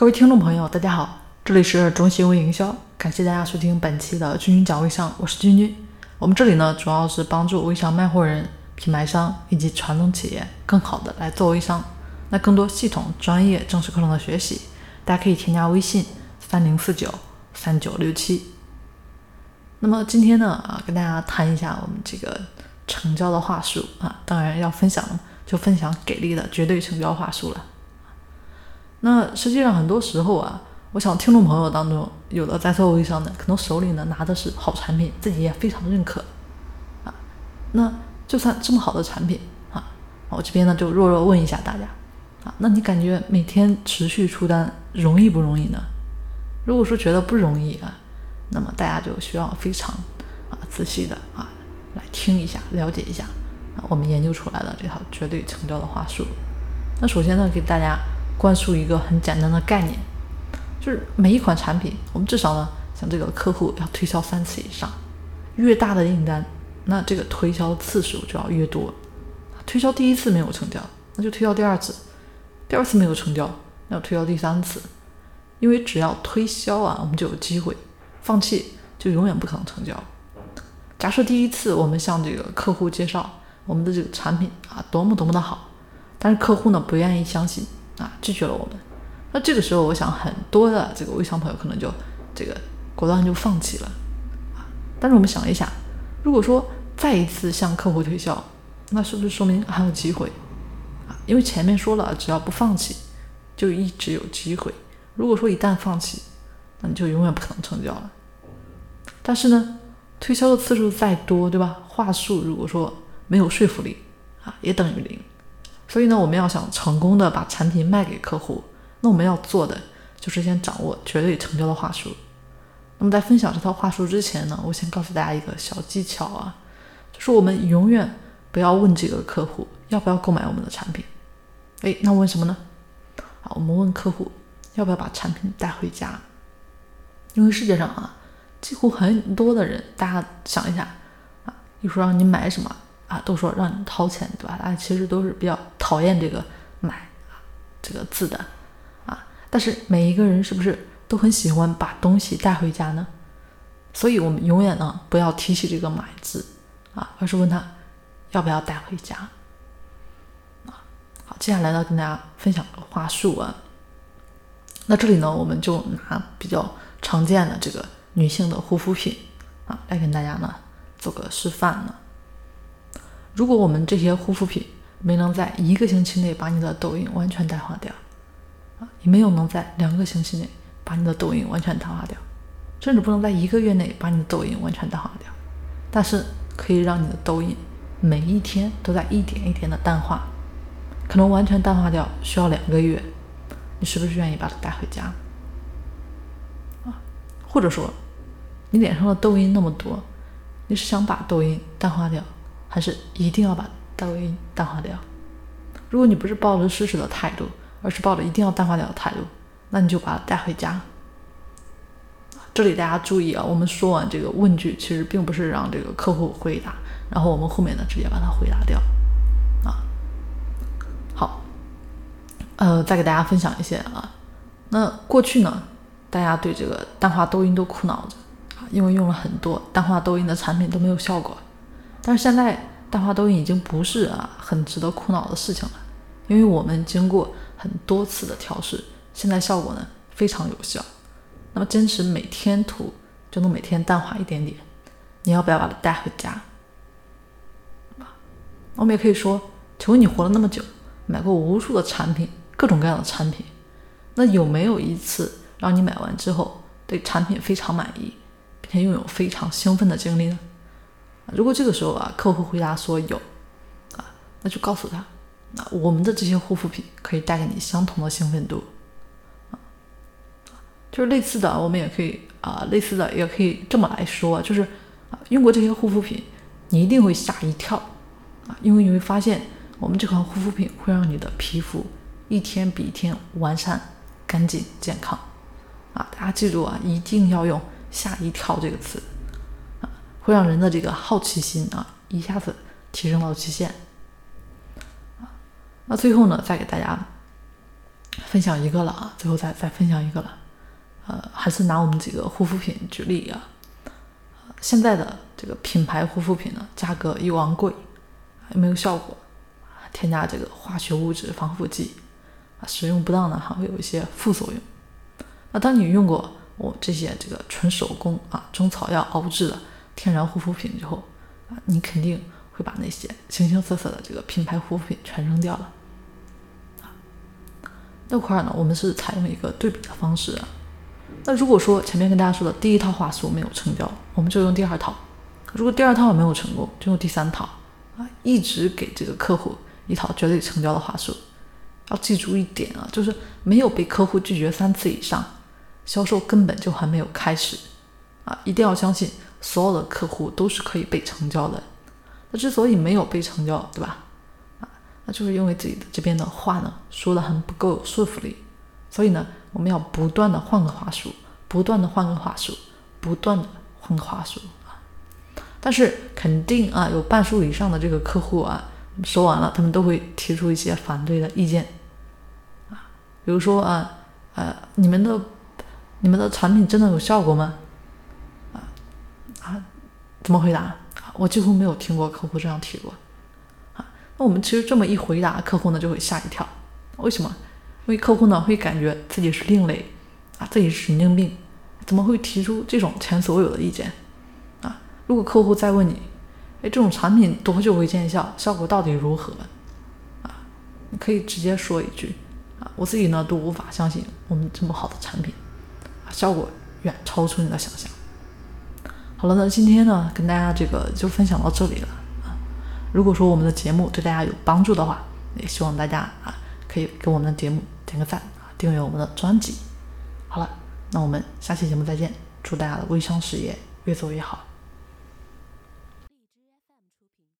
各位听众朋友，大家好，这里是中信微营销，感谢大家收听本期的君君讲微商，我是君君。我们这里呢，主要是帮助微商卖货人、品牌商以及传统企业更好的来做微商。那更多系统、专业、正式课程的学习，大家可以添加微信三零四九三九六七。那么今天呢，啊，跟大家谈一下我们这个成交的话术啊，当然要分享就分享给力的绝对成交话术了。那实际上很多时候啊，我想听众朋友当中有的在做微商的，可能手里呢拿的是好产品，自己也非常认可啊。那就算这么好的产品啊，我这边呢就弱弱问一下大家啊，那你感觉每天持续出单容易不容易呢？如果说觉得不容易啊，那么大家就需要非常啊仔细的啊来听一下，了解一下啊我们研究出来的这套绝对成交的话术。那首先呢，给大家。灌输一个很简单的概念，就是每一款产品，我们至少呢，像这个客户要推销三次以上，越大的订单，那这个推销次数就要越多。推销第一次没有成交，那就推销第二次；第二次没有成交，那要推销第三次。因为只要推销啊，我们就有机会；放弃就永远不可能成交。假设第一次我们向这个客户介绍我们的这个产品啊，多么多么的好，但是客户呢不愿意相信。啊，拒绝了我们。那这个时候，我想很多的这个微商朋友可能就这个果断就放弃了啊。但是我们想一想，如果说再一次向客户推销，那是不是说明还有机会啊？因为前面说了，只要不放弃，就一直有机会。如果说一旦放弃，那你就永远不可能成交了。但是呢，推销的次数再多，对吧？话术如果说没有说服力啊，也等于零。所以呢，我们要想成功的把产品卖给客户，那我们要做的就是先掌握绝对成交的话术。那么在分享这套话术之前呢，我先告诉大家一个小技巧啊，就是我们永远不要问这个客户要不要购买我们的产品。哎，那问什么呢？啊，我们问客户要不要把产品带回家。因为世界上啊，几乎很多的人，大家想一下啊，一说让你买什么。啊，都说让你掏钱，对吧？大家其实都是比较讨厌这个“买”啊这个字的啊。但是每一个人是不是都很喜欢把东西带回家呢？所以我们永远呢不要提起这个“买”字啊，而是问他要不要带回家啊。好，接下来呢跟大家分享个话术啊。那这里呢我们就拿比较常见的这个女性的护肤品啊来跟大家呢做个示范呢。如果我们这些护肤品没能在一个星期内把你的痘印完全淡化掉，啊，也没有能在两个星期内把你的痘印完全淡化掉，甚至不能在一个月内把你的痘印完全淡化掉，但是可以让你的痘印每一天都在一点一点的淡化，可能完全淡化掉需要两个月，你是不是愿意把它带回家？啊，或者说你脸上的痘印那么多，你是想把痘印淡化掉？还是一定要把痘印淡化掉。如果你不是抱着试试的态度，而是抱着一定要淡化掉的态度，那你就把它带回家。这里大家注意啊，我们说完这个问句，其实并不是让这个客户回答，然后我们后面呢直接把它回答掉。啊，好，呃，再给大家分享一些啊。那过去呢，大家对这个淡化痘印都苦恼着啊，因为用了很多淡化痘印的产品都没有效果。但是现在淡化痘印已经不是啊很值得苦恼的事情了，因为我们经过很多次的调试，现在效果呢非常有效。那么坚持每天涂就能每天淡化一点点，你要不要把它带回家？我们也可以说，请问你活了那么久，买过无数的产品，各种各样的产品，那有没有一次让你买完之后对产品非常满意，并且拥有非常兴奋的经历呢？如果这个时候啊，客户回答说有，啊，那就告诉他，啊，我们的这些护肤品可以带给你相同的兴奋度，啊，就是类似的，我们也可以啊，类似的也可以这么来说，就是啊，用过这些护肤品，你一定会吓一跳，啊，因为你会发现我们这款护肤品会让你的皮肤一天比一天完善、干净、健康，啊，大家记住啊，一定要用“吓一跳”这个词。会让人的这个好奇心啊一下子提升到极限啊。那最后呢，再给大家分享一个了啊，最后再再分享一个了。呃，还是拿我们几个护肤品举例啊。现在的这个品牌护肤品呢，价格又昂贵，又没有效果，添加这个化学物质、防腐剂啊，使用不当呢，还会有一些副作用。那当你用过我这些这个纯手工啊、中草药熬制的天然护肤品之后啊，你肯定会把那些形形色色的这个品牌护肤品全扔掉了。啊，那块儿呢，我们是采用一个对比的方式啊。那如果说前面跟大家说的第一套话术没有成交，我们就用第二套；如果第二套没有成功，就用第三套啊，一直给这个客户一套绝对成交的话术。要记住一点啊，就是没有被客户拒绝三次以上，销售根本就还没有开始啊！一定要相信，所有的客户都是可以被成交的。那之所以没有被成交，对吧？啊，那就是因为自己的这边的话呢说的很不够有说服力，所以呢。我们要不断的换个话术，不断的换个话术，不断的换个话术啊！但是肯定啊，有半数以上的这个客户啊，说完了，他们都会提出一些反对的意见啊，比如说啊，呃，你们的你们的产品真的有效果吗？怎么回答？我几乎没有听过客户这样提过啊。那我们其实这么一回答，客户呢就会吓一跳，为什么？因为客户呢会感觉自己是另类啊，自己是神经病，怎么会提出这种前所未有的意见啊？如果客户再问你，哎，这种产品多久会见效？效果到底如何？啊，你可以直接说一句啊，我自己呢都无法相信我们这么好的产品啊，效果远超出你的想象。好了，那今天呢跟大家这个就分享到这里了啊。如果说我们的节目对大家有帮助的话，也希望大家啊可以给我们的节目。点个赞啊，订阅我们的专辑。好了，那我们下期节目再见。祝大家的微商事业越做越好。